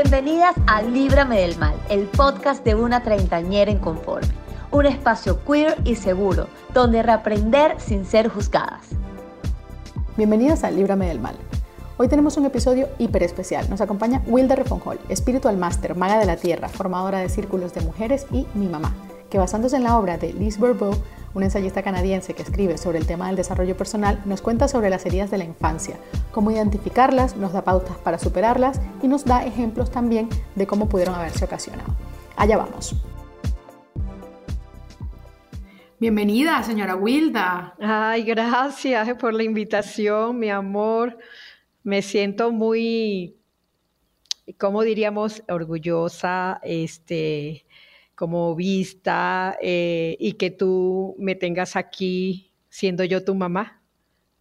Bienvenidas a Líbrame del Mal, el podcast de una treintañera inconforme. Un espacio queer y seguro, donde reaprender sin ser juzgadas. Bienvenidas a Líbrame del Mal. Hoy tenemos un episodio hiper especial. Nos acompaña Wilda Refonjol, espiritual master, maga de la tierra, formadora de círculos de mujeres y mi mamá, que basándose en la obra de Liz Bourbeau, una ensayista canadiense que escribe sobre el tema del desarrollo personal, nos cuenta sobre las heridas de la infancia, cómo identificarlas, nos da pautas para superarlas y nos da ejemplos también de cómo pudieron haberse ocasionado. Allá vamos. Bienvenida, señora Wilda. Ay, gracias por la invitación, mi amor. Me siento muy, ¿cómo diríamos? Orgullosa, este, como vista eh, y que tú me tengas aquí siendo yo tu mamá.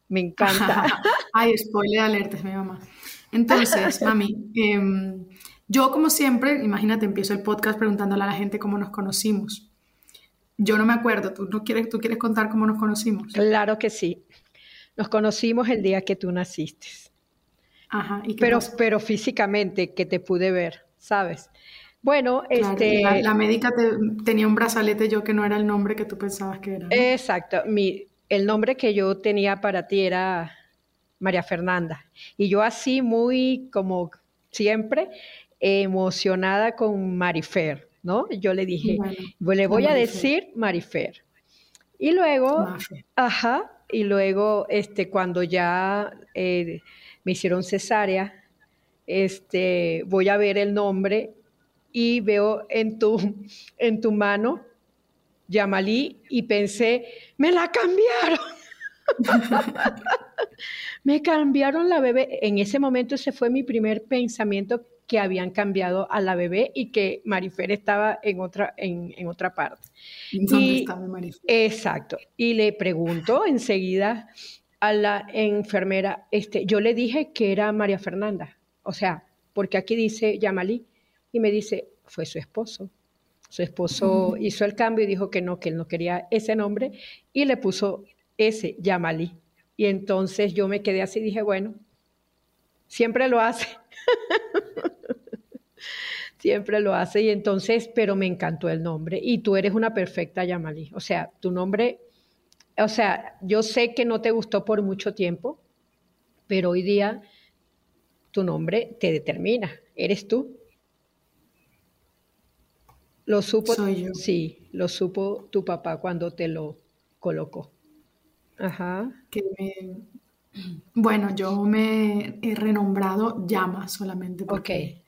Me encanta. Ay, spoiler alerta, es mi mamá. Entonces, mami, em, yo como siempre, imagínate, empiezo el podcast preguntándole a la gente cómo nos conocimos. Yo no me acuerdo, ¿tú, no quieres, ¿tú quieres contar cómo nos conocimos? Claro que sí. Nos conocimos el día que tú naciste. Ajá, ¿y pero, pero físicamente que te pude ver, ¿sabes? Bueno, este... La, médica tenía un brazalete yo que no era el nombre que tú pensabas que era. Exacto. Mi, el nombre que yo tenía para ti era María Fernanda. Y yo así muy como siempre emocionada con Marifer, ¿no? Yo le dije, le voy a decir Marifer. Y luego, ajá, y luego este, cuando ya eh, me hicieron cesárea, este, voy a ver el nombre y veo en tu, en tu mano Yamalí y pensé, me la cambiaron. me cambiaron la bebé. En ese momento ese fue mi primer pensamiento que habían cambiado a la bebé y que Marifer estaba en otra, en, otra parte. ¿Dónde estaba Marifer? Exacto. Y le pregunto enseguida a la enfermera, este, yo le dije que era María Fernanda, o sea, porque aquí dice Yamalí y me dice, fue su esposo. Su esposo hizo el cambio y dijo que no, que él no quería ese nombre y le puso ese, Yamalí. Y entonces yo me quedé así y dije, bueno, siempre lo hace. siempre lo hace y entonces, pero me encantó el nombre y tú eres una perfecta Yamalí. O sea, tu nombre, o sea, yo sé que no te gustó por mucho tiempo, pero hoy día tu nombre te determina, eres tú. Lo supo, sí, lo supo tu papá cuando te lo colocó. Ajá. bueno, yo me he renombrado Llama solamente porque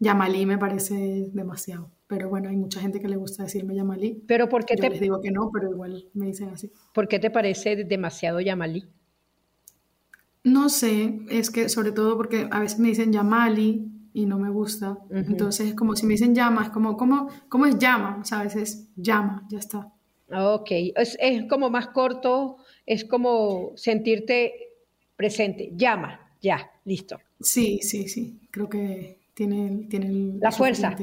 Yamalí me parece demasiado. Pero bueno, hay mucha gente que le gusta decirme Yamalí. Pero ¿por qué yo les digo que no, pero igual me dicen así. ¿Por qué te parece demasiado Yamalí? No sé, es que sobre todo porque a veces me dicen Yamali y no me gusta. Entonces es como si me dicen llama, es como, ¿cómo, cómo es llama? O sea, a veces llama, ya está. Ok, es, es, como más corto, es como sentirte presente, llama, ya, listo. Sí, sí, sí, creo que tiene, tiene la fuerza.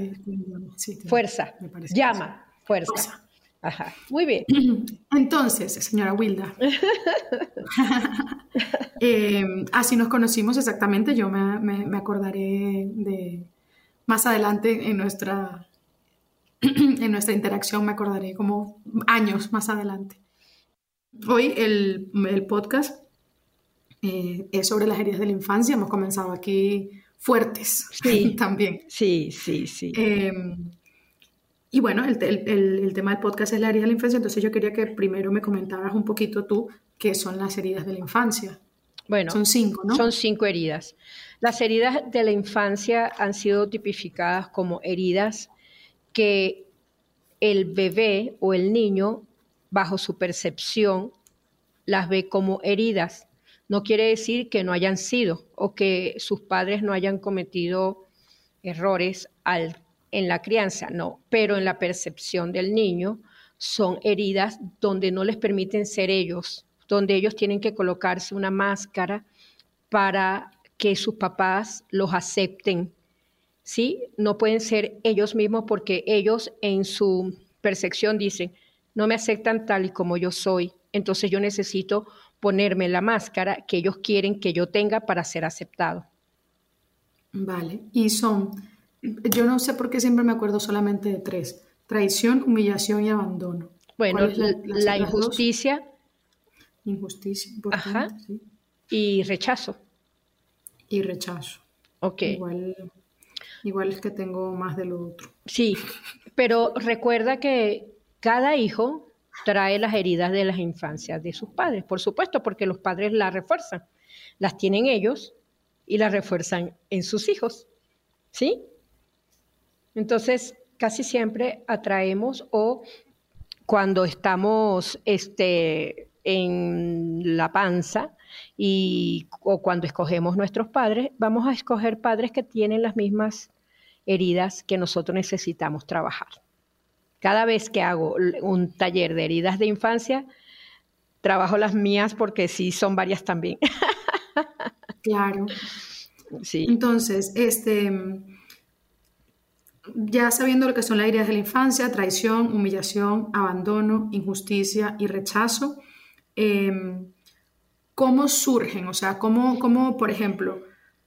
fuerza, llama, fuerza. Ajá, muy bien. Entonces, señora Wilda, eh, así nos conocimos exactamente, yo me, acordaré de más adelante en nuestra, en nuestra interacción, me acordaré como años más adelante. Hoy el, podcast eh, es sobre las heridas de la infancia, hemos comenzado aquí fuertes sí, también. Sí, sí, sí. Em, y bueno, el, el, tema del podcast es la herida de la infancia, entonces yo quería que primero me comentaras un poquito tú qué son las heridas de la infancia. Bueno, son cinco, ¿no? Son cinco heridas. Las heridas de la infancia han sido tipificadas como heridas que el bebé o el niño, bajo su percepción, las ve como heridas. No quiere decir que no hayan sido o que sus padres no hayan cometido errores al en la crianza, no, pero en la percepción del niño son heridas donde no les permiten ser ellos, donde ellos tienen que colocarse una máscara para que sus papás los acepten. ¿Sí? No pueden ser ellos mismos porque ellos en su percepción dicen, no me aceptan tal y como yo soy, entonces yo necesito ponerme la máscara que ellos quieren que yo tenga para ser aceptado. Vale, y son, yo no sé por qué siempre me acuerdo solamente de tres, traición, humillación y abandono. Bueno, la, injusticia. Injusticia, Y rechazo. Y rechazo. Ok. Igual, igual es que tengo más de lo otro. Sí, pero recuerda que cada hijo trae las heridas de las infancias de sus padres, por supuesto, porque los padres las refuerzan. Las tienen ellos y las refuerzan en sus hijos. ¿Sí? Entonces, casi siempre atraemos o cuando estamos este, en la panza y, o cuando escogemos nuestros padres, vamos a escoger padres que tienen las mismas heridas que nosotros necesitamos trabajar. Cada vez que hago un taller de heridas de infancia, trabajo las mías porque sí son varias también. Claro. Sí. Entonces, este, ya sabiendo lo que son las heridas de la infancia, traición, humillación, abandono, injusticia y rechazo, em, ¿cómo surgen? O sea, ¿cómo, cómo por ejemplo,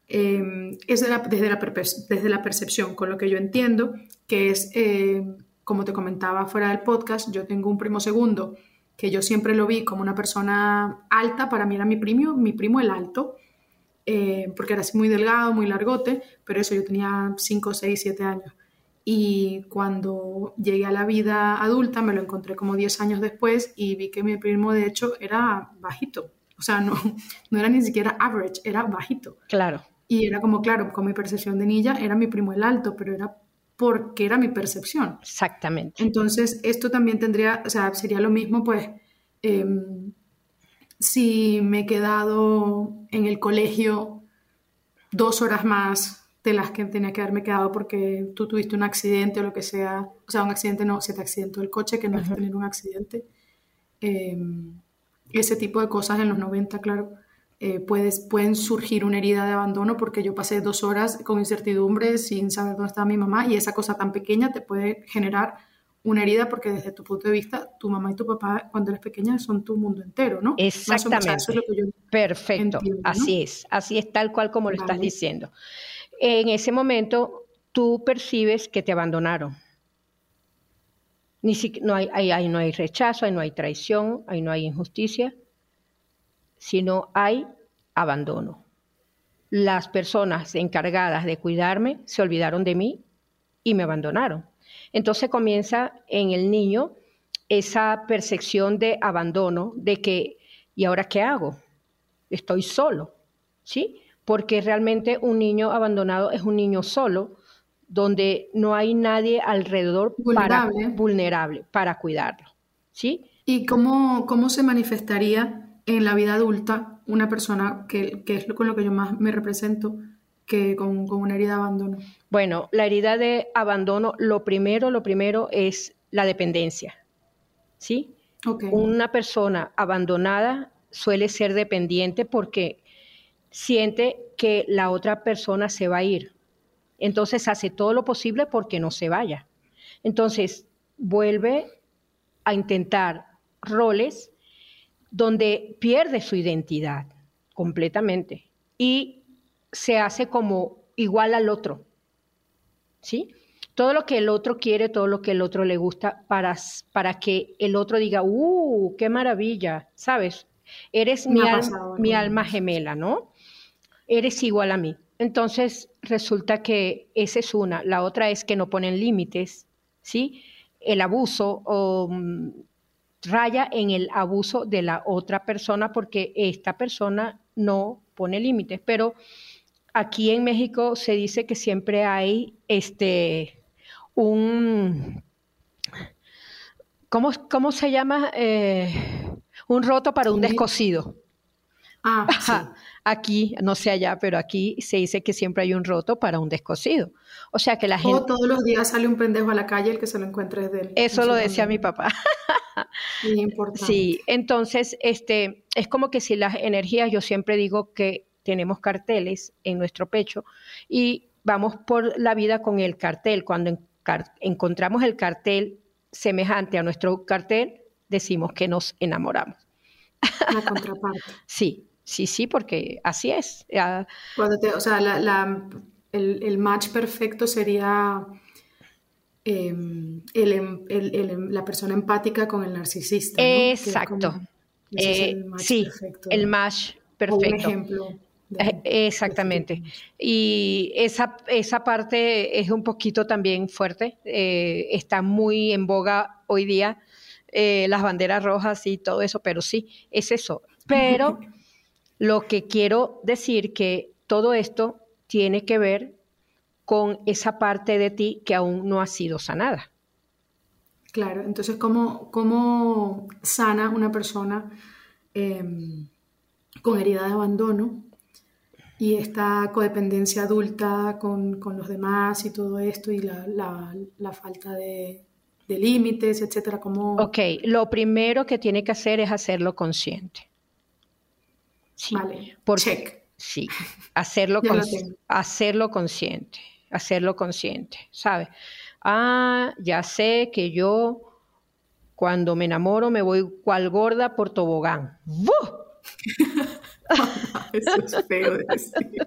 em, es desde, la, desde la percepción, con lo que yo entiendo, que es, em, como te comentaba fuera del podcast, yo tengo un primo segundo que yo siempre lo vi como una persona alta, para mí era mi primo, mi primo el alto, eh, porque era así muy delgado, muy largote, pero eso yo tenía 5, 6, 7 años. Y cuando llegué a la vida adulta me lo encontré como 10 años después y vi que mi primo de hecho era bajito. O sea, no, no era ni siquiera average, era bajito. Claro. Y era como, claro, con mi percepción de niña era mi primo el alto, pero era porque era mi percepción. Exactamente. Entonces, esto también tendría, o sea, sería lo mismo, pues, em, si me he quedado en el colegio dos horas más de las que tenía que haberme quedado porque tú tuviste un accidente o lo que sea, o sea, un accidente no, se te accidentó el coche, que no es tener un accidente. Em, ese tipo de cosas en los 90, claro, eh, puedes, pueden surgir una herida de abandono porque yo pasé dos horas con incertidumbre sin saber dónde estaba mi mamá y esa cosa tan pequeña te puede generar una herida porque desde tu punto de vista, tu mamá y tu papá cuando eres pequeña son tu mundo entero, ¿no? Exactamente. Perfecto, así es, así es tal cual como lo estás diciendo. En ese momento tú percibes que te abandonaron. Ni no, hay, hay, no hay rechazo, ahí no hay traición, ahí no hay injusticia, sino hay abandono. Las personas encargadas de cuidarme se olvidaron de mí y me abandonaron. Entonces comienza en el niño esa percepción de abandono, de que, ¿y ahora qué hago? Estoy solo, ¿sí? Porque realmente un niño abandonado es un niño solo, donde no hay nadie alrededor vulnerable para, vulnerable para cuidarlo, ¿sí? ¿Y cómo, cómo se manifestaría en la vida adulta una persona que, que es con lo que yo más me represento, que con, una herida de abandono? Bueno, la herida de abandono, lo primero, lo primero es la dependencia, ¿sí? Una persona abandonada suele ser dependiente porque siente que la otra persona se va a ir. Entonces hace todo lo posible porque no se vaya. Entonces vuelve a intentar roles donde pierde su identidad completamente y se hace como igual al otro. ¿Sí? Todo lo que el otro quiere, todo lo que el otro le gusta para, para que el otro diga, ¡uh, qué maravilla! ¿Sabes? Eres mi, mi alma gemela, ¿no? Eres igual a mí. Entonces resulta que esa es una. La otra es que no ponen límites, ¿sí? El abuso o mm, raya en el abuso de la otra persona porque esta persona no pone límites. Pero aquí en México se dice que siempre hay este un ¿cómo, cómo se llama? Eh, un roto para un descosido. Ah, Aquí, no sé allá, pero aquí se dice que siempre hay un roto para un descosido. O sea que la gente... O todos los días sale un pendejo a la calle, el que se lo encuentre es de él. Eso lo decía mi papá. Sí, entonces, este, es como que si las energías, yo siempre digo que tenemos carteles en nuestro pecho y vamos por la vida con el cartel. Cuando encontramos el cartel semejante a nuestro cartel, decimos que nos enamoramos. La contraparte. sí, sí, sí, porque así es. Cuando te, o sea, la, el, match perfecto sería em, em, la persona empática con el narcisista. Exacto. Eh, sí, el match perfecto. un ejemplo. Eh, exactamente. Y esa, esa parte es un poquito también fuerte. Eh, está muy en boga hoy día las banderas rojas y todo eso, pero sí, es eso. Pero lo que quiero decir que todo esto tiene que ver con esa parte de ti que aún no ha sido sanada. Claro, entonces, ¿cómo, cómo sana una persona em, con herida de abandono y esta codependencia adulta con, los demás y todo esto y la, falta de, límites, etcétera? ¿Cómo... Ok, lo primero que tiene que hacer es hacerlo consciente. Vale, check. Sí, hacerlo, hacerlo consciente, hacerlo consciente, ¿sabes? Ah, ya sé que yo cuando me enamoro me voy cual gorda por tobogán. Eso es feo de decir.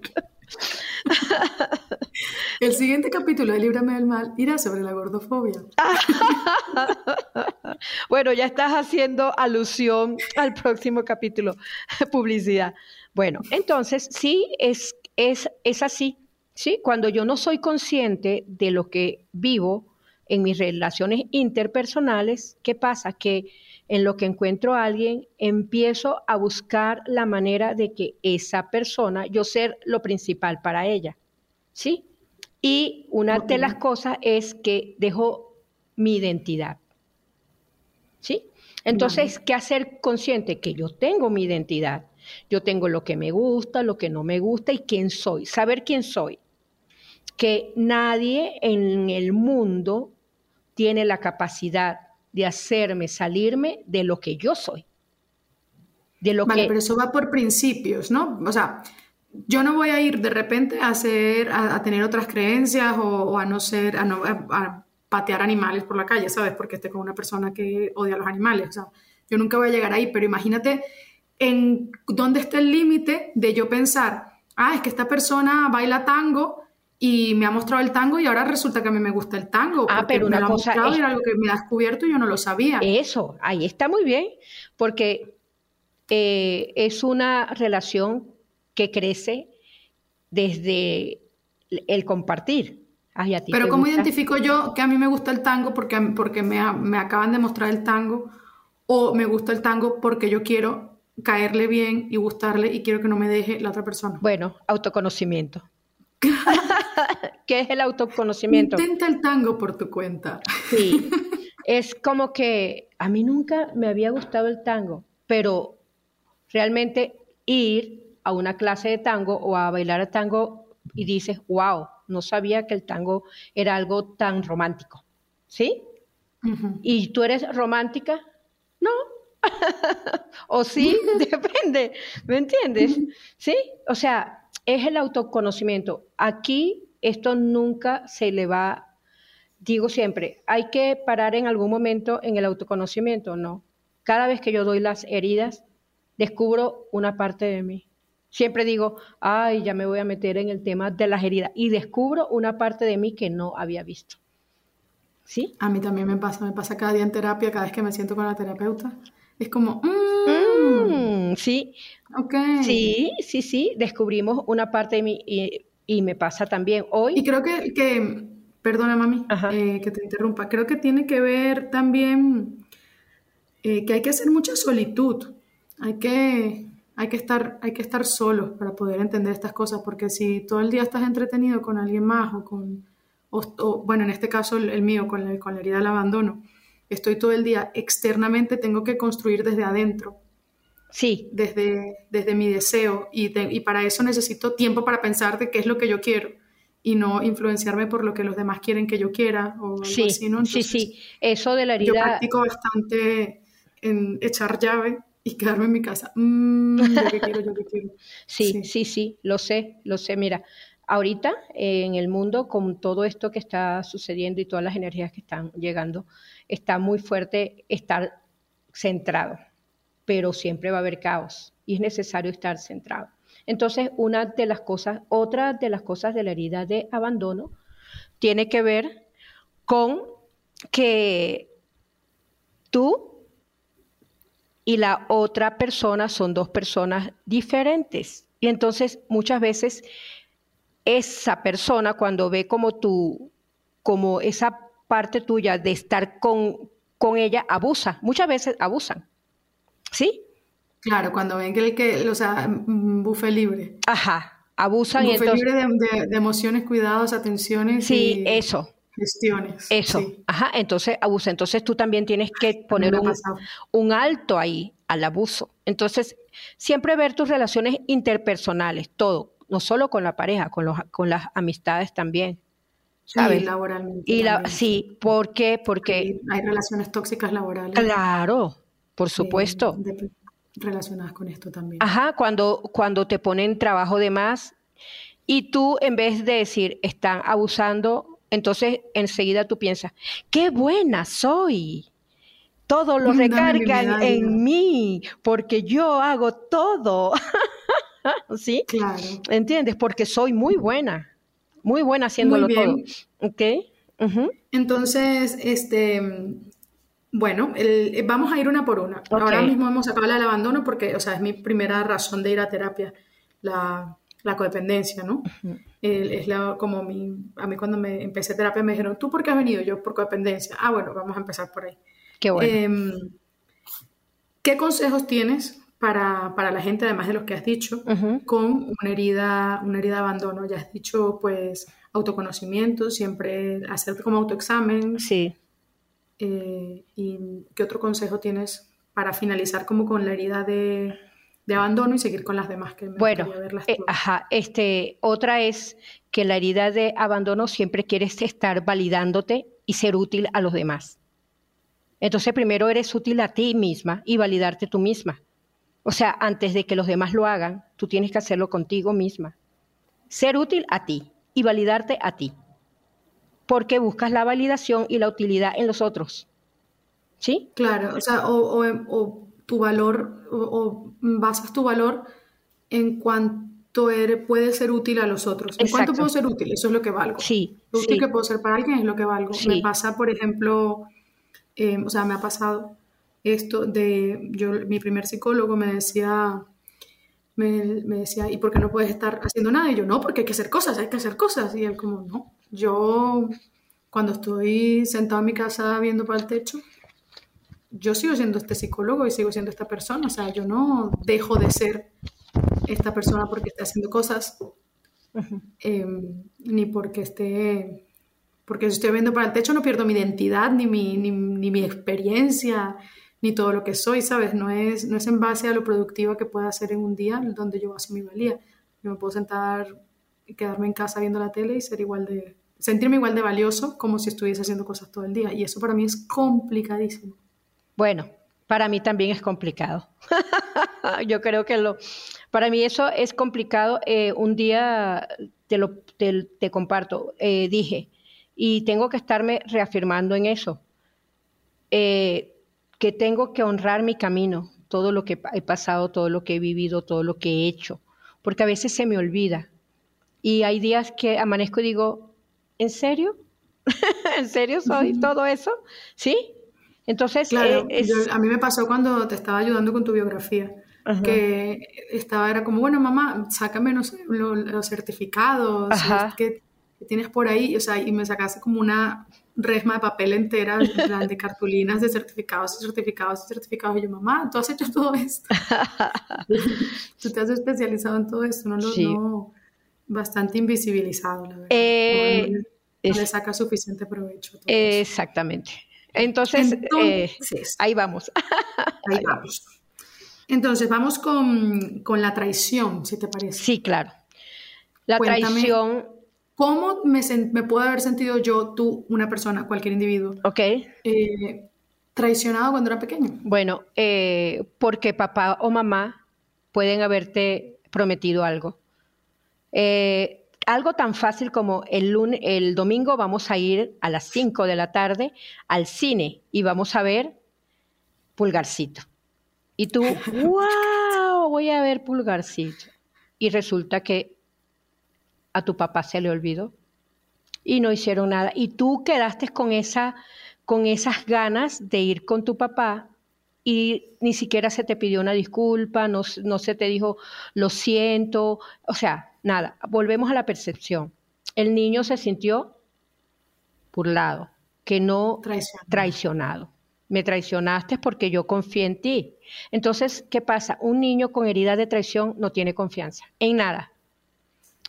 El siguiente capítulo de Líbrame del Mal irá sobre la gordofobia. bueno, ya estás haciendo alusión al próximo capítulo, publicidad. Bueno, entonces sí, es, es, es así. ¿sí? Cuando yo no soy consciente de lo que vivo en mis relaciones interpersonales, ¿qué pasa? Que en lo que encuentro a alguien, empiezo a buscar la manera de que esa persona, yo ser lo principal para ella, ¿sí? Y una de las cosas es que dejo mi identidad, ¿sí? Entonces, ¿qué hacer consciente? Que yo tengo mi identidad yo tengo lo que me gusta, lo que no me gusta y quién soy. Saber quién soy. Que nadie en el mundo tiene la capacidad de hacerme salirme de lo que yo soy. De lo vale, pero eso va por principios, ¿no? O sea, yo no voy a ir de repente a hacer, a, tener otras creencias o, a no ser, a, no, a, patear animales por la calle, ¿sabes? Porque esté con una persona que odia a los animales. O sea, yo nunca voy a llegar ahí, pero imagínate en dónde está el límite de yo pensar, ah, es que esta persona baila tango y me ha mostrado el tango y ahora resulta que a mí me gusta el tango. Ah, pero una me lo cosa ha mostrado era algo que me ha descubierto y yo no lo sabía. Eso, ahí está muy bien, porque eh, es una relación que crece desde el compartir. pero ¿cómo identifico yo que a mí me gusta el tango porque, porque me, me acaban de mostrar el tango o me gusta el tango porque yo quiero caerle bien y gustarle y quiero que no me deje la otra persona. Bueno, autoconocimiento. ¿Qué es el autoconocimiento? Intenta el tango por tu cuenta. Sí, es como que a mí nunca me había gustado el tango, pero realmente ir a una clase de tango o a bailar el tango y dices, wow, no sabía que el tango era algo tan romántico, ¿sí? ¿Y tú eres romántica? No, o sí, depende, ¿me entiendes? Sí, o sea, es el autoconocimiento. Aquí esto nunca se le va, digo siempre, hay que parar en algún momento en el autoconocimiento, no. Cada vez que yo doy las heridas, descubro una parte de mí. Siempre digo, ay, ya me voy a meter en el tema de las heridas y descubro una parte de mí que no había visto. ¿Sí? A mí también me pasa, me pasa cada día en terapia, cada vez que me siento con la terapeuta. Es como, mm, mm, sí. Sí, sí, sí, descubrimos una parte de mí y, me pasa también hoy. Y creo que, que perdona mami, eh, que te interrumpa, creo que tiene que ver también eh, que hay que hacer mucha solitud, hay que, hay que estar, hay que estar solo para poder entender estas cosas, porque si todo el día estás entretenido con alguien más o con, o, bueno, en este caso el, mío, con la, con la herida del abandono, estoy todo el día externamente, tengo que construir desde adentro. Sí. Desde, desde mi deseo. Y, y para eso necesito tiempo para pensar de qué es lo que yo quiero y no influenciarme por lo que los demás quieren que yo quiera o sí, así, ¿no? sí, sí. Eso de la herida. Yo practico bastante en echar llave y quedarme en mi casa. Mm, yo que quiero, yo que quiero. Sí, sí, sí, sí, lo sé, lo sé. Mira, ahorita en el mundo, con todo esto que está sucediendo y todas las energías que están llegando, está muy fuerte estar centrado, pero siempre va a haber caos. y es necesario estar centrado. Entonces, una de las cosas, otra de las cosas de la herida de abandono tiene que ver con que tú y la otra persona son dos personas diferentes. Y entonces muchas veces esa persona cuando ve como tú, como esa parte tuya de estar con, con ella, abusa. Muchas veces abusan. ¿Sí? Claro, cuando ven que el que, o sea, bufe libre. Ajá, abusan. Bufe libre de, emociones, cuidados, atenciones. Sí, eso. Gestiones. Eso, ajá, entonces abusa. Entonces tú también tienes que poner un, alto ahí al abuso. Entonces, siempre ver tus relaciones interpersonales, todo, no solo con la pareja, con, los, con las amistades también. ¿Sabes? Sí, laboralmente. Y la, sí, ¿por qué? Porque... hay relaciones tóxicas laborales. Claro, por supuesto. relacionadas con esto también. Ajá, cuando, cuando te ponen trabajo de más y tú en vez de decir están abusando entonces enseguida tú piensas, qué buena soy. Todo lo recargan en mí porque yo hago todo. ¿Sí? Claro. ¿Entiendes? Porque soy muy buena, muy buena haciéndolo todo. ¿Ok? Entonces, este, bueno, vamos a ir una por una. Ahora mismo hemos acabado el abandono porque, o sea, es mi primera razón de ir a terapia. La, la codependencia, ¿no? es la, como mi, a mí cuando me empecé terapia me dijeron, ¿tú por qué has venido? Yo por codependencia. Ah, bueno, vamos a empezar por ahí. Qué bueno. Em, ¿Qué consejos tienes para, para, la gente, además de los que has dicho, con una herida, una herida de abandono? Ya has dicho, pues, autoconocimiento, siempre hacerte como autoexamen. Sí. Eh, ¿Y qué otro consejo tienes para finalizar como con la herida de de abandono y seguir con las demás que me bueno, verlas eh, ajá, este, otra es que la herida de abandono siempre quieres estar validándote y ser útil a los demás. Entonces primero eres útil a ti misma y validarte tú misma. O sea, antes de que los demás lo hagan, tú tienes que hacerlo contigo misma. Ser útil a ti y validarte a ti. Porque buscas la validación y la utilidad en los otros. ¿Sí? Claro, o sea, o, o tu valor o, basas tu valor en cuanto eres, puede ser útil a los otros. ¿En cuánto puedo ser útil? Eso es lo que valgo. Sí. Lo útil que puedo ser para alguien es lo que valgo. Me pasa, por ejemplo, em, o sea, me ha pasado esto de, yo, mi primer psicólogo me decía, me, me, decía, ¿y por qué no puedes estar haciendo nada? Y yo, no, porque hay que hacer cosas, hay que hacer cosas. Y él como, no, yo cuando estoy sentado en mi casa viendo para el techo, yo sigo siendo este psicólogo y sigo siendo esta persona, o sea, yo no dejo de ser esta persona porque esté haciendo cosas, em, ni porque esté, porque si estoy viendo para el techo no pierdo mi identidad, ni mi, ni, mi experiencia, ni todo lo que soy, ¿sabes? No es, no es en base a lo productiva que pueda hacer en un día donde yo hago mi valía. Yo me puedo sentar y quedarme en casa viendo la tele y ser igual de, sentirme igual de valioso como si estuviese haciendo cosas todo el día. Y eso para mí es complicadísimo. Bueno, para mí también es complicado. Yo creo que lo, para mí eso es complicado. Eh, un día te lo te, comparto, eh, dije, y tengo que estarme reafirmando en eso, eh, que tengo que honrar mi camino, todo lo que he pasado, todo lo que he vivido, todo lo que he hecho, porque a veces se me olvida. Y hay días que amanezco y digo, ¿en serio? ¿En serio soy todo eso? ¿Sí? Entonces, claro, eh, a mí me pasó cuando te estaba ayudando con tu biografía, que estaba, era como, bueno, mamá, sácame los, certificados que, tienes por ahí, o sea, y me sacaste como una resma de papel entera de cartulinas de certificados y certificados y certificados. Y yo, mamá, tú has hecho todo esto. tú te has especializado en todo esto, no lo bastante invisibilizado, la verdad. Eh, no, le saca suficiente provecho. exactamente. Entonces, eh, ahí vamos. ahí vamos. Entonces, vamos con, la traición, si te parece. Sí, claro. La traición. ¿Cómo me, me, puedo haber sentido yo, tú, una persona, cualquier individuo? Ok. Eh, traicionado cuando era pequeño. Bueno, eh, porque papá o mamá pueden haberte prometido algo. Eh, algo tan fácil como el, lunes, el domingo vamos a ir a las 5 de la tarde al cine y vamos a ver Pulgarcito. Y tú, wow, voy a ver pulgarcito. Y resulta que a tu papá se le olvidó y no hicieron nada. Y tú quedaste con, esa, con esas ganas de ir con tu papá y ni siquiera se te pidió una disculpa, no, no se te dijo lo siento, o sea, nada, volvemos a la percepción. El niño se sintió burlado, que no Traicionado. traicionado. Me traicionaste porque yo confié en ti. Entonces, ¿qué pasa? Un niño con herida de traición no tiene confianza en nada,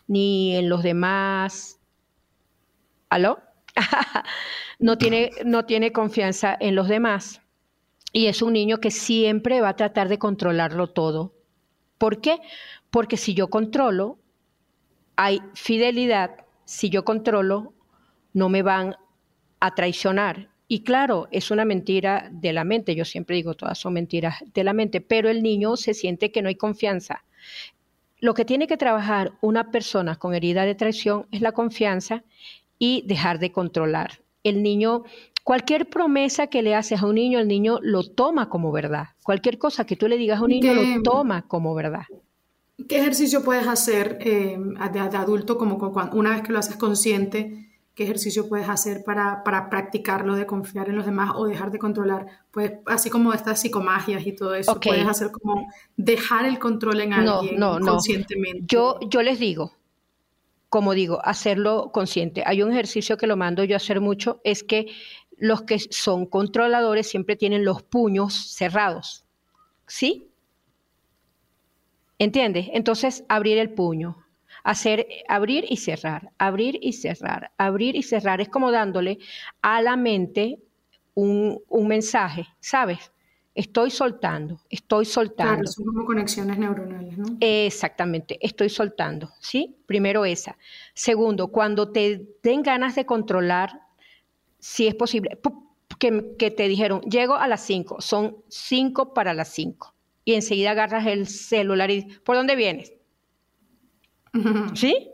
ni en los demás. ¿Aló? no, tiene, no tiene confianza en los demás. Y es un niño que siempre va a tratar de controlarlo todo. ¿Por qué? Porque si yo controlo, hay fidelidad. Si yo controlo, no me van a traicionar. Y claro, es una mentira de la mente. Yo siempre digo, todas son mentiras de la mente, pero el niño se siente que no hay confianza. Lo que tiene que trabajar una persona con herida de traición es la confianza y dejar de controlar. El niño, cualquier promesa que le haces a un niño, el niño lo toma como verdad. Cualquier cosa que tú le digas a un niño ¿Qué- lo toma como verdad. ¿Qué ejercicio puedes hacer eh, de, de adulto, como cuan- una vez que lo haces consciente? ¿Qué ejercicio puedes hacer para, para practicarlo de confiar en los demás o dejar de controlar? Pues así como estas psicomagias y todo eso, puedes hacer como dejar el control en No, alguien no, no. conscientemente. Yo, yo les digo, como digo, hacerlo consciente. Hay un ejercicio que lo mando yo a hacer mucho, es que los que son controladores siempre tienen los puños cerrados. ¿Sí? ¿Entiendes? Entonces, abrir el puño. Hacer, abrir y cerrar, abrir y cerrar, abrir y cerrar. Es como dándole a la mente un, un mensaje, ¿sabes? Estoy soltando, estoy soltando. Claro, son como conexiones neuronales, ¿no? Exactamente, estoy soltando, ¿sí? Primero esa. Segundo, cuando te den ganas de controlar, si es posible, que, que te dijeron, llego a las 5, son 5 para las 5. Y enseguida agarras el celular y ¿por dónde vienes? ¿Sí?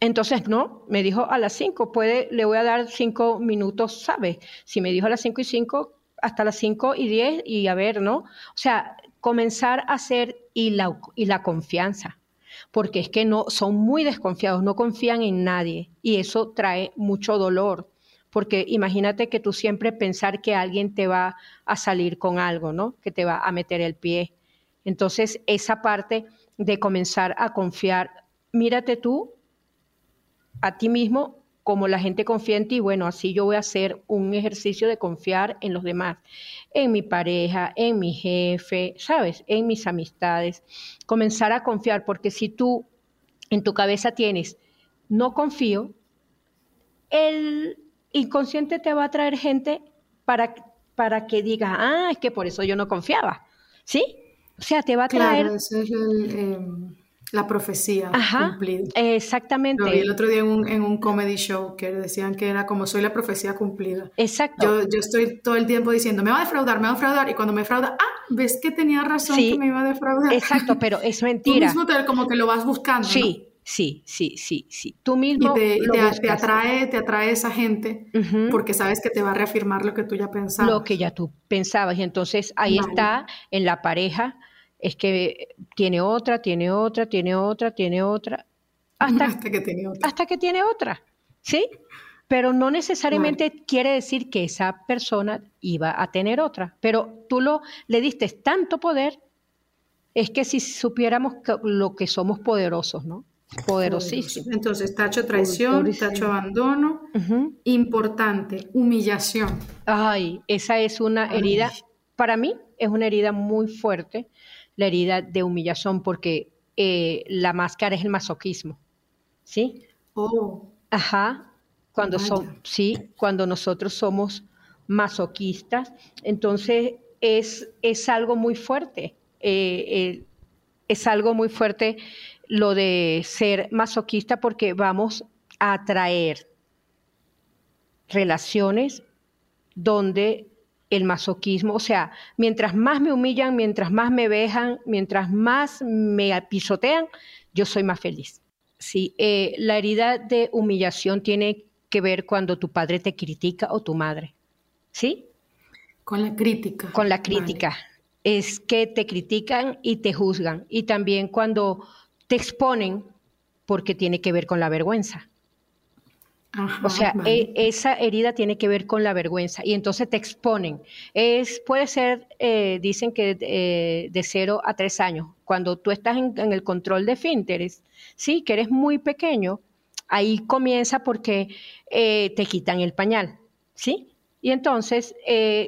Entonces, no, me dijo a las 5, puede, le voy a dar 5 minutos, ¿sabes? Si me dijo a las 5 y 5, hasta las 5 y 10 y a ver, ¿no? O sea, comenzar a hacer y la, y la confianza, porque es que no, son muy desconfiados, no confían en nadie y eso trae mucho dolor, porque imagínate que tú siempre pensar que alguien te va a salir con algo, ¿no? Que te va a meter el pie. Entonces, esa parte de comenzar a confiar, mírate tú a ti mismo como la gente confía en ti, bueno, así yo voy a hacer un ejercicio de confiar en los demás, en mi pareja, en mi jefe, ¿sabes? En mis amistades. Comenzar a confiar, porque si tú en tu cabeza tienes, no confío, el inconsciente te va a traer gente para, para que diga, ah, es que por eso yo no confiaba, ¿sí? O sea, te va a traer... Claro, es el, eh, la profecía Ajá, cumplida. exactamente. Lo vi el otro día en un, en un comedy show que decían que era como soy la profecía cumplida. Exacto. Yo, yo estoy todo el tiempo diciendo, me va a defraudar, me va a defraudar, y cuando me defrauda, ah, ves que tenía razón Sí, que me iba a defraudar. Exacto, pero es Tú mentira. mismo te, como que lo vas buscando, ¿no? Sí, sí, sí, sí. Tú Y mismo te, y lo te- atrae, te atrae esa gente porque sabes que te va a reafirmar lo que tú ya pensabas. lo que ya tú pensabas. Y entonces ahí Vale. está en la pareja, es que tiene otra, tiene otra, tiene otra, tiene otra, hasta, Hasta que tenía otra. hasta que tiene otra, ¿sí? Pero no necesariamente quiere decir que esa persona iba a tener otra, pero tú lo, le diste tanto poder, es que si supiéramos que- lo que somos poderosos, ¿no? Poderosísimos. Entonces, tacho traición, Poderosísimo. tacho abandono. Importante, humillación. Ay, esa es una Ay. herida, para mí es una herida muy fuerte, la herida de humillación, porque eh, la máscara es el masoquismo, ¿sí? Oh, Ajá, cuando son, sí, cuando nosotros somos masoquistas, entonces es, es algo muy fuerte, eh, eh, es algo muy fuerte lo de ser masoquista porque vamos a atraer relaciones donde el masoquismo, o sea, mientras más me humillan, mientras más me vejan, mientras más me pisotean, yo soy más feliz. Sí, eh, la herida de humillación tiene que ver cuando tu padre te critica o tu madre, ¿sí? con la crítica. Con la Vale. crítica. es que te critican y te juzgan. Y también cuando te exponen, porque tiene que ver con la vergüenza. o sea, e, esa herida tiene que ver con la vergüenza y entonces te exponen. Es, puede ser, eh, dicen que eh, de cero a tres años. Cuando tú estás en, el control de Finteres, sí, que eres muy pequeño, ahí comienza porque eh, te quitan el pañal, ¿sí? Y entonces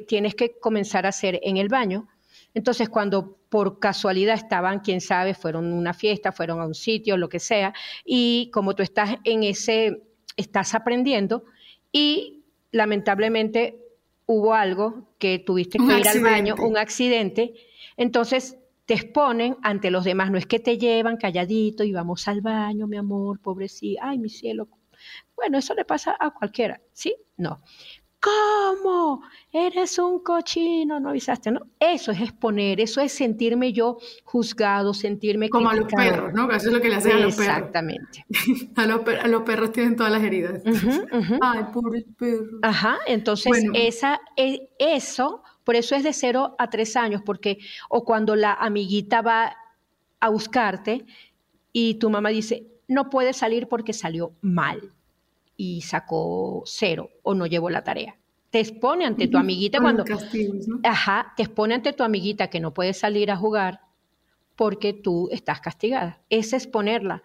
tienes que comenzar a hacer en el baño entonces, cuando por casualidad estaban, quién sabe, fueron a una fiesta, fueron a un sitio, lo que sea, y como tú estás en ese, estás aprendiendo y lamentablemente hubo algo que tuviste que ir al baño, un accidente, entonces te exponen ante los demás, no es que te llevan calladito y vamos al baño, mi amor, pobrecito, ay, mi cielo. Bueno, eso le pasa a cualquiera, ¿sí? No. ¿Cómo? Eres un cochino, no avisaste, ¿no? Eso es exponer, eso es sentirme yo juzgado, sentirme Como a los perros, ¿no? Eso es lo que le hacen a los perros. Exactamente. a, los, perros tienen todas las heridas. Ay, pobre perro. Ajá, entonces esa, e, eso, por eso es de cero a tres años, porque, o cuando la amiguita va a buscarte y tu mamá dice, no puede salir porque salió mal y sacó cero o no llevó la tarea. Te expone ante tu amiguita cuando... Ajá, te expone ante tu amiguita que no puede salir a jugar porque tú estás castigada. Es exponerla.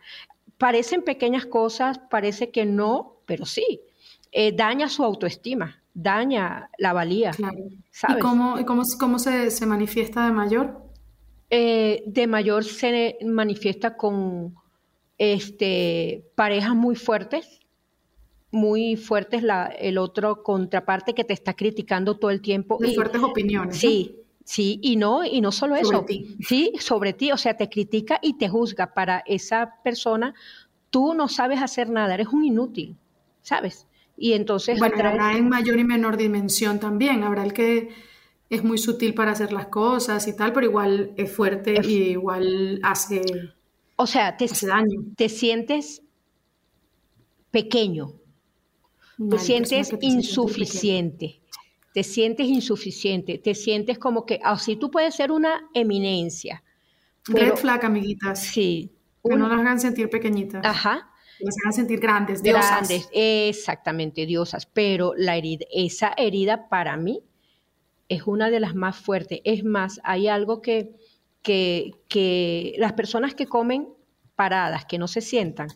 Parecen pequeñas cosas, parece que no, pero sí. Eh, daña su autoestima, daña la valía. ¿Y cómo, cómo, se, manifiesta de mayor? Eh, de mayor se manifiesta con este, parejas muy fuertes, muy fuertes la, el otro contraparte que te está criticando todo el tiempo. y, fuertes opiniones. Sí, sí, y no, y no solo eso. Sí, sobre ti, o sea, te critica y te juzga. Para esa persona, tú no sabes hacer nada, eres un inútil, ¿sabes? Y entonces... Bueno, habrá en mayor y menor dimensión también, habrá el que es muy sutil para hacer las cosas y tal, pero igual es fuerte y igual hace... O sea, te, daño. te sientes pequeño, te sientes insuficiente. Te sientes insuficiente, te sientes como que, así ah, tú puedes ser una eminencia. Red flag, amiguitas. Sí. Que no las hagan sentir pequeñitas. Ajá. Las hagan sentir grandes, diosas. Grandes, exactamente, diosas. Pero la herida, esa herida para mí es una de las más fuertes. Es más, hay algo que, que, que las personas que comen paradas, que no se sientan,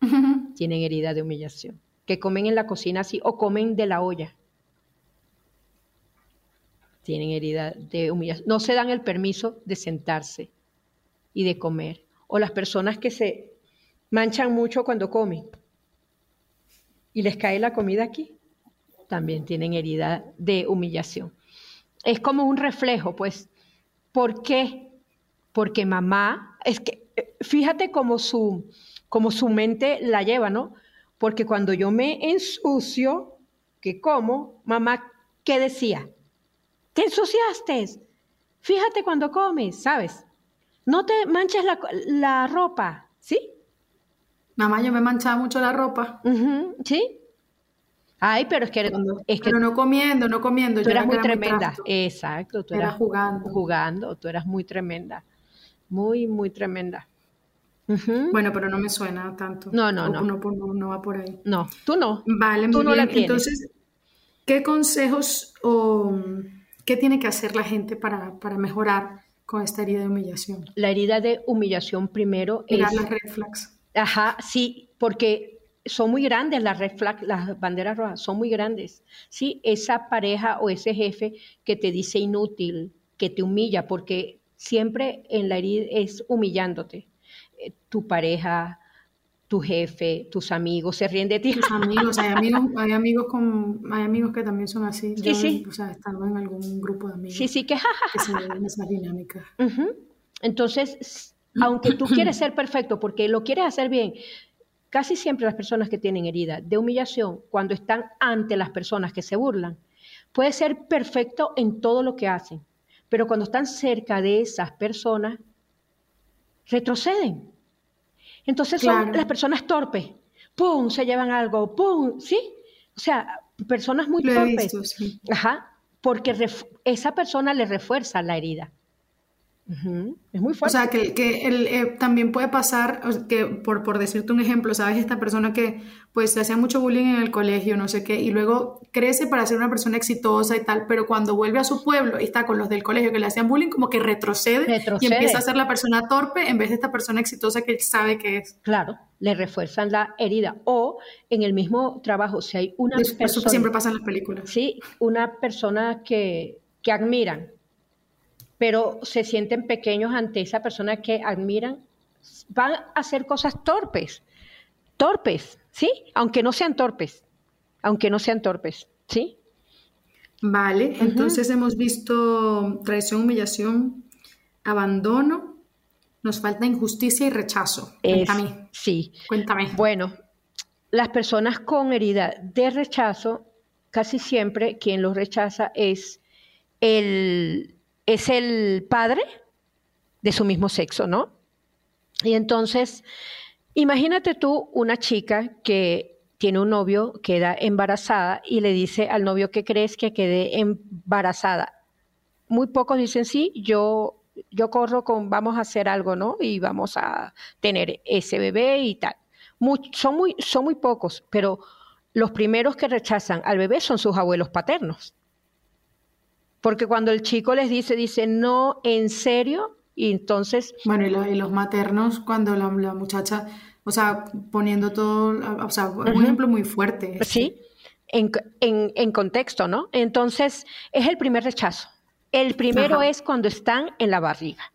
tienen herida de humillación que comen en la cocina así o comen de la olla. Tienen herida de humillación. No se dan el permiso de sentarse y de comer. O las personas que se manchan mucho cuando comen y les cae la comida aquí, también tienen herida de humillación. Es como un reflejo, pues. ¿Por qué? Porque mamá, es que fíjate cómo su, como su mente la lleva, ¿no? Porque cuando yo me ensucio, que como, mamá, ¿qué decía? Te ensuciaste. Fíjate cuando comes, ¿sabes? No te manches la, ropa, ¿sí? Mamá, yo me manchaba mucho la ropa. ¿Sí? Ay, pero es que, es Pero no comiendo, no comiendo. Tú eras muy tremenda. Exacto, tú eras jugando. Jugando, tú eras muy tremenda. Muy, muy tremenda. Bueno, pero no me suena tanto. No, no, no. No, va por ahí. No, tú no. Vale, tú no La tienes. Entonces, ¿qué consejos o qué tiene que hacer la gente para, mejorar con esta herida de humillación? La herida de humillación primero Mirar las red flags. Ajá, sí, porque son muy grandes las red flags, las banderas rojas, son muy grandes. Sí, esa pareja o ese jefe que te dice inútil, que te humilla, porque siempre en la herida es humillándote tu pareja, tu jefe, tus amigos se ríen de ti. Tus amigos, hay amigos, hay amigos con, hay amigos que también son así. Sí, sí. O sea, están en algún grupo de amigos. Sí, sí, que Que se ven esa dinámica. Entonces, aunque tú quieres ser perfecto porque lo quieres hacer bien, casi siempre las personas que tienen herida de humillación, cuando están ante las personas que se burlan, puede ser perfecto en todo lo que hacen, pero cuando están cerca de esas personas, retroceden. Entonces son las personas torpes. ¡Pum! Se llevan algo. ¡Pum! ¿Sí? O sea, personas muy torpes. Ajá. porque esa persona le refuerza la herida. Es muy fuerte. O sea, que, que eh, también puede pasar, que por, por decirte un ejemplo, ¿sabes? Esta persona que pues se hacía mucho bullying en el colegio, no sé qué, y luego crece para ser una persona exitosa y tal, pero cuando vuelve a su pueblo y está con los del colegio que le hacían bullying, como que retrocede, y empieza a ser la persona torpe en vez de esta persona exitosa que él sabe que es. Claro, le refuerzan la herida. O en el mismo trabajo, si hay una persona... Eso siempre pasa en las películas. Sí, una persona que, que admiran pero se sienten pequeños ante esa persona que admiran, van a hacer cosas torpes, torpes, ¿sí? Aunque no sean torpes, aunque no sean torpes, ¿sí? Vale, entonces hemos visto traición, humillación, abandono, nos falta injusticia y rechazo. Cuéntame. sí. Cuéntame. Bueno, las personas con herida de rechazo, casi siempre quien los rechaza es el, es el padre de su mismo sexo, ¿no? Y entonces, imagínate tú una chica que tiene un novio, queda embarazada y le dice al novio que crees que quede embarazada. Muy pocos dicen sí, yo, yo corro con vamos a hacer algo, ¿no? Y vamos a tener ese bebé y tal. son, muy, son muy pocos, pero los primeros que rechazan al bebé son sus abuelos paternos. Porque cuando el chico les dice, dice, no, en serio, y entonces... Bueno, y, los maternos, cuando la, muchacha, o sea, poniendo todo, o sea, un ejemplo muy fuerte. Sí, en, en, contexto, ¿no? Entonces, es el primer rechazo. El primero es cuando están en la barriga.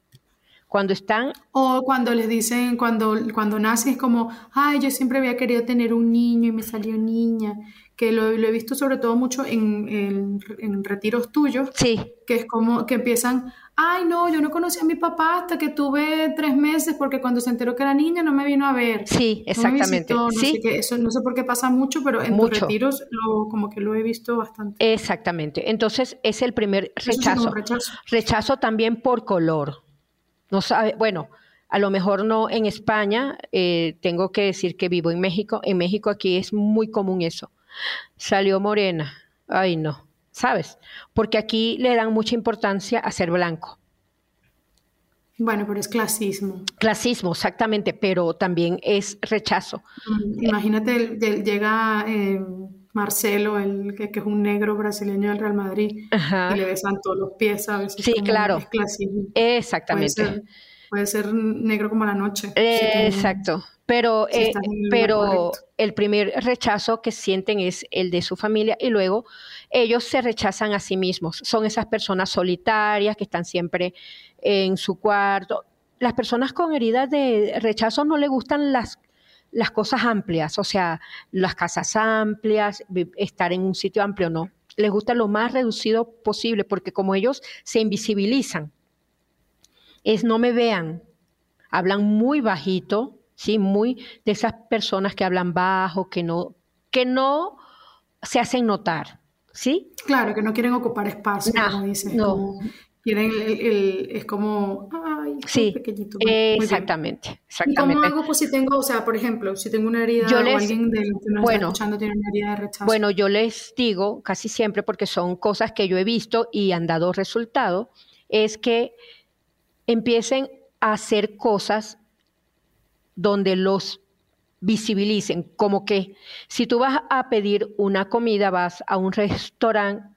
Cuando están... O cuando les dicen, cuando, cuando nace es como, ay, yo siempre había querido tener un niño y me salió niña que lo, he visto sobre todo mucho en, retiros tuyos, sí. que es como que empiezan, ay no, yo no conocí a mi papá hasta que tuve tres meses porque cuando se enteró que era niña no me vino a ver. Sí, exactamente. No, ¿Sí? Sé eso, no sé por qué pasa mucho, pero en tus retiros como que lo he visto bastante. Exactamente. Entonces es el primer rechazo. rechazo. rechazo. también por color. No sabe, bueno, a lo mejor no en España, eh, tengo que decir que vivo en México. En México aquí es muy común eso salió morena. Ay, no, ¿sabes? Porque aquí le dan mucha importancia a ser blanco. Bueno, pero es clasismo. Clasismo, exactamente, pero también es rechazo. Mm, imagínate, llega eh, Marcelo, el que, es un negro brasileño del Real Madrid, y le besan todos los pies, ¿sabes? Sí, claro. Exactamente. Puede ser, negro como la noche. exacto. Pero, eh, pero el primer rechazo que sienten es el de su familia y luego ellos se rechazan a sí mismos. Son esas personas solitarias que están siempre en su cuarto. Las personas con heridas de rechazo no les gustan las, las cosas amplias, o sea, las casas amplias, estar en un sitio amplio, no. Les gusta lo más reducido posible porque como ellos se invisibilizan, es no me vean, hablan muy bajito, ¿sí? Muy de esas personas que hablan bajo, que no, que no se hacen notar, ¿sí? Claro, que no quieren ocupar espacio, como dices. No. quieren el, es como, ay, sí, pequeñito. Exactamente, exactamente. ¿Y cómo hago pues, si tengo, o sea, por ejemplo, si tengo una herida o alguien de, que no bueno, está escuchando tiene una herida de rechazo? Bueno, yo les digo casi siempre, porque son cosas que yo he visto y han dado resultado, es que empiecen a hacer cosas donde los visibilicen, como que si tú vas a pedir una comida, vas a un restaurante,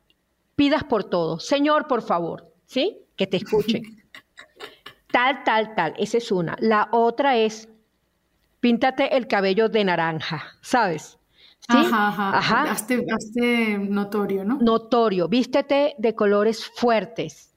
pidas por todo, Señor, por favor, ¿sí? Que te escuchen. tal, tal, tal, esa es una. La otra es, píntate el cabello de naranja, ¿sabes? ¿Sí? Ajá, ajá. ajá. hazte notorio, ¿no? Notorio, vístete de colores fuertes.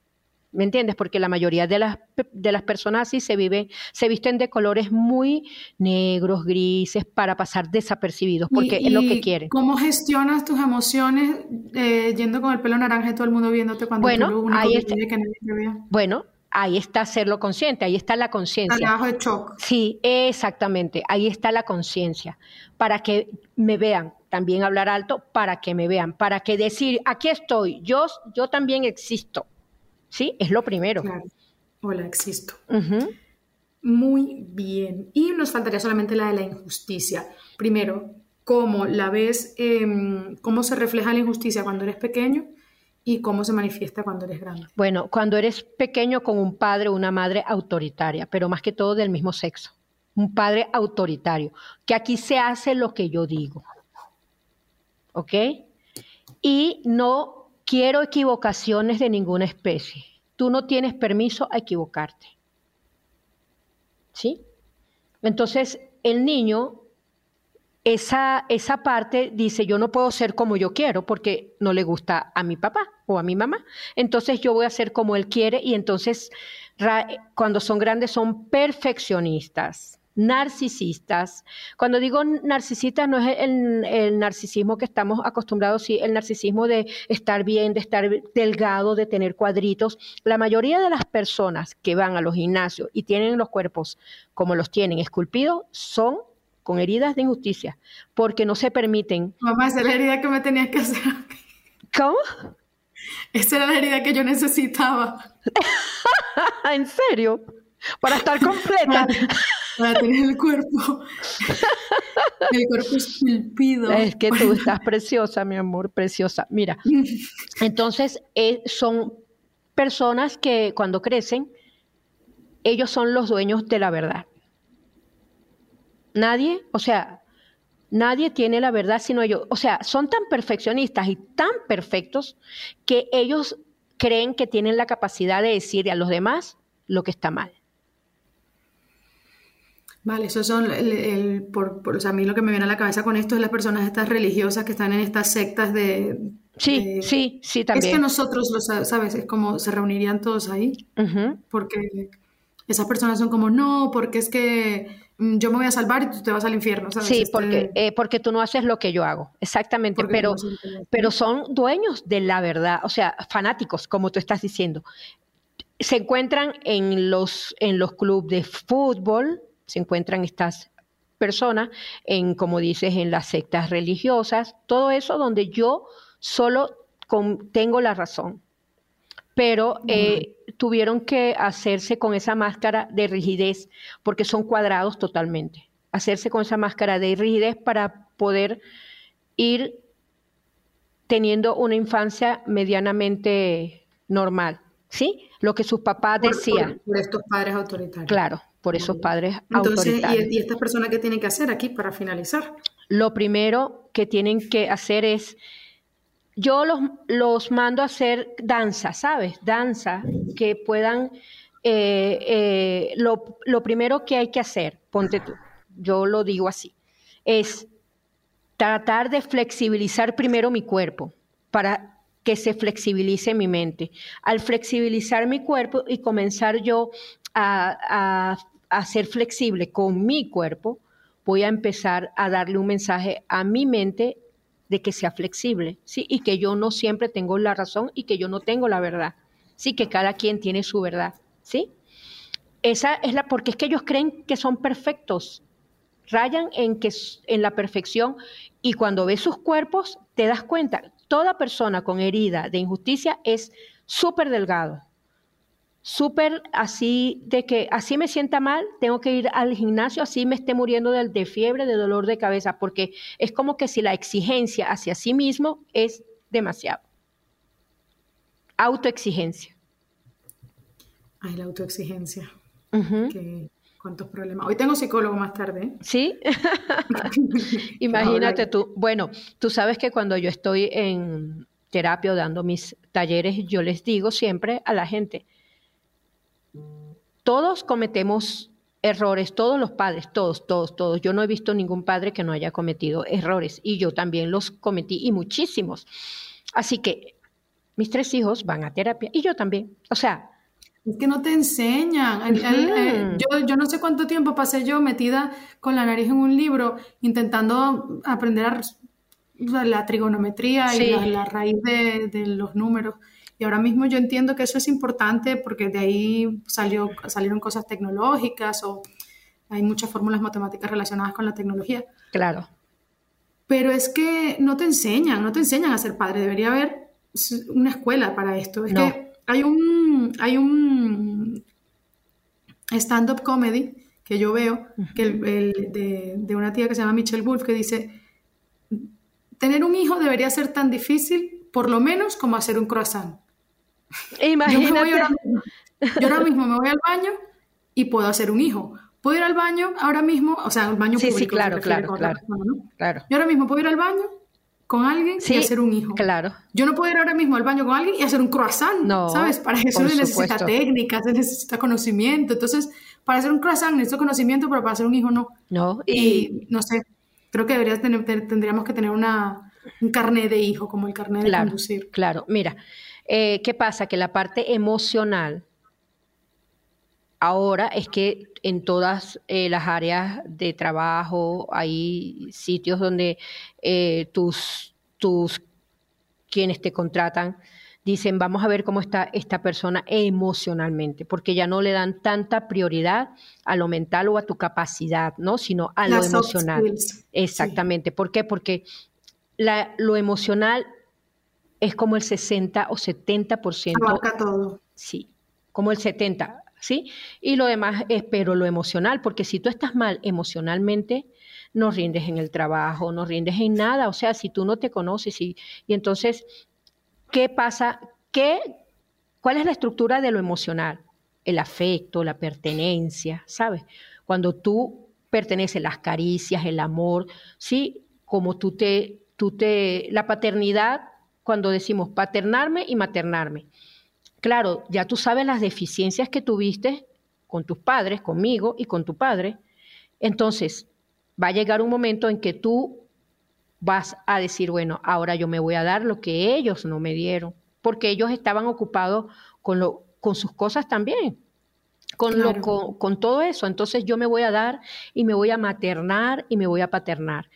¿Me entiendes? Porque la mayoría de las, de las personas así se, viven, se visten de colores muy negros, grises, para pasar desapercibidos, porque es lo que quieren. ¿Cómo gestionas tus emociones eh, yendo con el pelo naranja y todo el mundo viéndote cuando bueno, tú ahí está, que nadie te vea? Bueno, ahí está hacerlo consciente, ahí está la conciencia. Trabajo de shock. Sí, exactamente, ahí está la conciencia, para que me vean, también hablar alto, para que me vean, para que decir, aquí estoy, yo, yo también existo. Sí, es lo primero. Claro. Hola, existo. Muy bien. Y nos faltaría solamente la de la injusticia. Primero, cómo la ves, em, cómo se refleja la injusticia cuando eres pequeño y cómo se manifiesta cuando eres grande. Bueno, cuando eres pequeño con un padre o una madre autoritaria, pero más que todo del mismo sexo. Un padre autoritario, que aquí se hace lo que yo digo. ¿Ok? Y no quiero equivocaciones de ninguna especie. Tú no tienes permiso a equivocarte. ¿Sí? Entonces, el niño esa, esa parte dice, yo no puedo ser como yo quiero porque no le gusta a mi papá o a mi mamá. Entonces yo voy a ser como él quiere y entonces cuando son grandes son perfeccionistas, narcisistas. Cuando digo narcisista no es el, el, narcisismo que estamos acostumbrados, sí, el narcisismo de estar bien, de estar delgado, de tener cuadritos. La mayoría de las personas que van a los gimnasios y tienen los cuerpos como los tienen esculpidos son con heridas de injusticia, porque no se permiten. Mamá, esa es la herida que me tenías que hacer. ¿Cómo? Esa era la herida que yo necesitaba. ¿En serio? Para estar completa. Para, tener el cuerpo. El cuerpo esculpido. Es que tú estás preciosa, mi amor, preciosa. Mira, entonces eh, son personas que cuando crecen, ellos son los dueños de la verdad. Nadie, o sea, nadie tiene la verdad sino ellos. O sea, son tan perfeccionistas y tan perfectos que ellos creen que tienen la capacidad de decir a los demás lo que está mal. Vale, eso son, el, por, o sea, a mí lo que me viene a la cabeza con esto es las personas estas religiosas que están en estas sectas de... Sí, sí, sí, también. Es que nosotros, lo sabes, es como se reunirían todos ahí, porque esas personas son como, no, porque es que Mm, yo me voy a salvar y tú te vas al infierno. ¿sabes? Sí, este porque, eh, porque tú no haces lo que yo hago, exactamente, pero, pero son dueños de la verdad, o sea, fanáticos, como tú estás diciendo. Se encuentran en los, en los clubes de fútbol, se encuentran estas personas, en, como dices, en las sectas religiosas, todo eso donde yo solo tengo la razón pero eh, tuvieron que hacerse con esa máscara de rigidez, porque son cuadrados totalmente, hacerse con esa máscara de rigidez para poder ir teniendo una infancia medianamente normal, ¿sí? Lo que sus papás decían. Por, estos padres autoritarios. Claros, por esos padres Entonces, autoritarios. ¿y, ¿y estas personas qué tienen que hacer aquí para finalizar? Lo primero que tienen que hacer es yo los, los mando a hacer danza, ¿sabes? Danza, que puedan, eh, eh, lo, lo primero que hay que hacer, ponte tú, yo lo digo así, es tratar de flexibilizar primero mi cuerpo para que se flexibilice mi mente. Al flexibilizar mi cuerpo y comenzar yo a, a, a, ser flexible con mi cuerpo, voy a empezar a darle un mensaje a mi mente de que sea flexible, ¿sí? Y que yo no siempre tengo la razón y que yo no tengo la verdad, ¿sí? Que cada quien tiene su verdad, ¿sí? Esa es la, porque es que ellos creen que son perfectos, rayan en, que, en la perfección y cuando ves sus cuerpos te das cuenta, toda persona con herida de injusticia es súper delgado, súper así de que así me sienta mal, tengo que ir al gimnasio, así me esté muriendo de, de, fiebre, de dolor de cabeza, porque es como que si la exigencia hacia sí mismo es demasiado. Autoexigencia. Ay, la autoexigencia. ¿Cuántos problemas? Hoy tengo psicólogo más tarde. Sí. Imagínate tú. Bueno, tú sabes que cuando yo estoy en terapia o dando mis talleres, yo les digo siempre a la gente, todos cometemos errores, todos los padres, todos, todos, todos. Yo no he visto ningún padre que no haya cometido errores y yo también los cometí y muchísimos. Así que mis tres hijos van a terapia y yo también. O sea... Es que no te enseñan. Eh, yo, yo, no sé cuánto tiempo pasé yo metida con la nariz en un libro intentando aprender a, la trigonometría y la, la raíz de, de los números. Y ahora mismo yo entiendo que eso es importante porque de ahí salió, salieron cosas tecnológicas o hay muchas fórmulas matemáticas relacionadas con la tecnología. Claro. Pero es que no te enseñan, no te enseñan a ser padre. Debería haber una escuela para esto. Es que hay un, hay un stand-up comedy que yo veo, que el, de, de, una tía que se llama Michelle Wolf, que dice, tener un hijo debería ser tan difícil por lo menos como hacer un croissant. Imagínate. Yo, ahora mismo me voy al baño y puedo hacer un hijo. Puedo ir al baño ahora mismo, o sea, al baño sí, público. Sí, claro, claro, claro, claro. Yo ahora mismo puedo ir al baño con alguien y hacer un hijo. Claro. Yo no puedo ir ahora mismo al baño con alguien y hacer un croissant, no, ¿sabes? Para eso se necesita técnica, se necesita conocimiento. Entonces, para hacer un croissant necesito conocimiento, pero para hacer un hijo no. No. Y, no sé, creo que deberías tener, tendríamos que tener una, un carnet de hijo, como el carnet de conducir. Claro, mira, eh, ¿qué pasa? Que la parte emocional ahora es que en todas eh, las áreas de trabajo hay sitios donde eh, tus, tus, quienes te contratan, dicen, vamos a ver cómo está esta persona emocionalmente, porque ya no le dan tanta prioridad a lo mental o a tu capacidad, ¿no? Sino a lo emocional. Exactamente. ¿Por qué? Porque la, lo emocional es como el 60 o 70%. Abarca todo. Sí, como el 70. ¿sí? Y lo demás es, pero lo emocional, porque si tú estás mal emocionalmente, no rindes en el trabajo, no rindes en nada, o sea, si tú no te conoces y, y entonces, ¿qué pasa? ¿Qué, ¿Cuál es la estructura de lo emocional? El afecto, la pertenencia, ¿sabes? Cuando tú perteneces, las caricias, el amor, ¿sí? Como tú te, tú te, la paternidad, cuando decimos paternarme y maternarme Claro, ya tú sabes las deficiencias que tuviste con tus padres, conmigo y con tu padre. Entonces, va a llegar un momento en que tú vas a decir, bueno, ahora yo me voy a dar lo que ellos no me dieron, porque ellos estaban ocupados con, lo, con sus cosas también, con, lo, con, con todo eso. Entonces yo me voy a dar y me voy a maternar y me voy a paternar.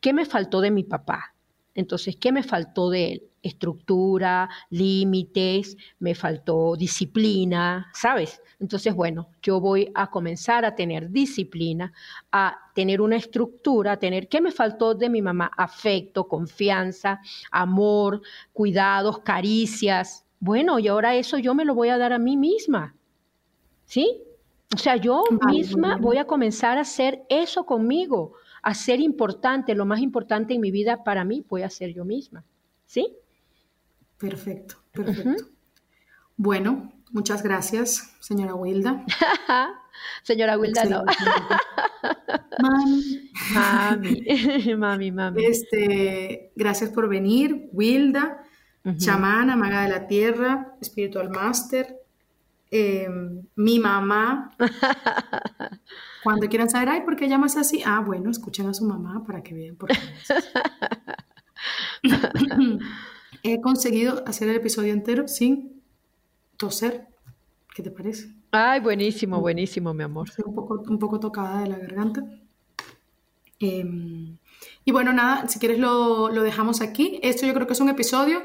¿Qué me faltó de mi papá? Entonces, ¿qué me faltó de él? estructura, límites, me faltó disciplina, ¿sabes? Entonces, bueno, yo voy a comenzar a tener disciplina, a tener una estructura, a tener, ¿qué me faltó de mi mamá? Afecto, confianza, amor, cuidados, caricias. Bueno, y ahora eso yo me lo voy a dar a mí misma, ¿sí? O sea, yo misma voy a comenzar a hacer eso conmigo, a ser importante, lo más importante en mi vida para mí voy a ser yo misma, ¿sí? Perfecto, perfecto. Bueno, muchas gracias, señora Wilda. señora Wilda, no. mami. Mami, mami, mami. Este, gracias por venir, Wilda, chamana, maga de la tierra, espiritual master, em, mi mamá. Cuando quieran saber, ay, ¿por qué llamas así? Ah, bueno, escuchen a su mamá para que vean por qué. he conseguido hacer el episodio entero sin toser. ¿Qué te parece? Ay, buenísimo, buenísimo, mi amor. Estoy un poco, un poco tocada de la garganta. Em, y bueno, nada, si quieres lo, dejamos aquí. Esto yo creo que es un episodio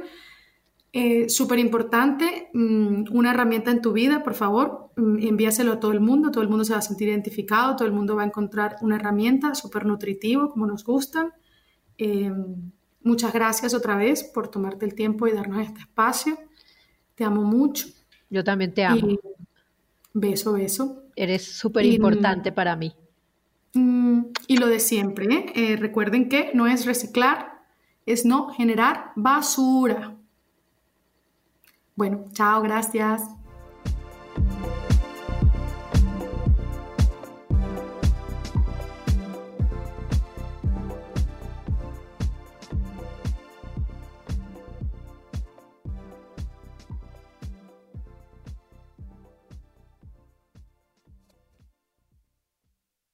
eh, súper importante, mm, una herramienta en tu vida, por favor, mm, envíaselo a todo el mundo, todo el mundo se va a sentir identificado, todo el mundo va a encontrar una herramienta súper nutritivo, como nos gustan. Em, Muchas gracias otra vez por tomarte el tiempo y darnos este espacio. Te amo mucho. Yo también te amo. beso, beso. Eres súper importante para mí. Mm, y lo de siempre, ¿eh? ¿eh? recuerden que no es reciclar, es no generar basura. Bueno, chao, gracias.